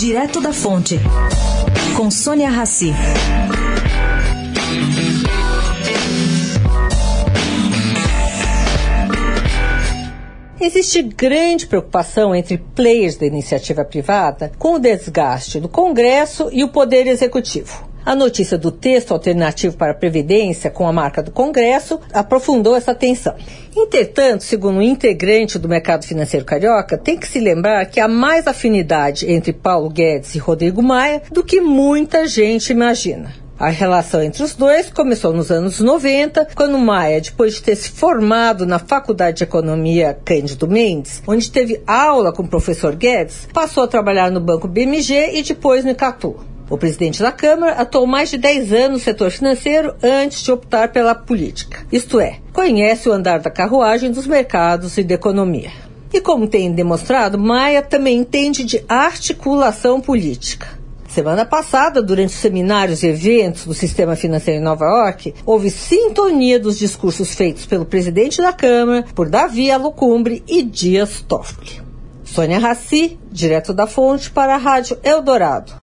Direto da Fonte, com Sônia Rassi. Existe grande preocupação entre players da iniciativa privada com o desgaste do Congresso e o Poder Executivo. A notícia do texto alternativo para a Previdência com a marca do Congresso aprofundou essa tensão. Entretanto, segundo um integrante do mercado financeiro carioca, tem que se lembrar que há mais afinidade entre Paulo Guedes e Rodrigo Maia do que muita gente imagina. A relação entre os dois começou nos anos 90, quando Maia, depois de ter se formado na Faculdade de Economia Cândido Mendes, onde teve aula com o professor Guedes, passou a trabalhar no Banco BMG e depois no Icatu. O presidente da Câmara atuou mais de 10 anos no setor financeiro antes de optar pela política. Isto é, conhece o andar da carruagem dos mercados e da economia. E como tem demonstrado, Maia também entende de articulação política. Semana passada, durante os seminários e eventos do sistema financeiro em Nova York, houve sintonia dos discursos feitos pelo presidente da Câmara, por Davi Alocumbre e Dias Toffoli. Sônia Raci, direto da fonte para a Rádio Eldorado.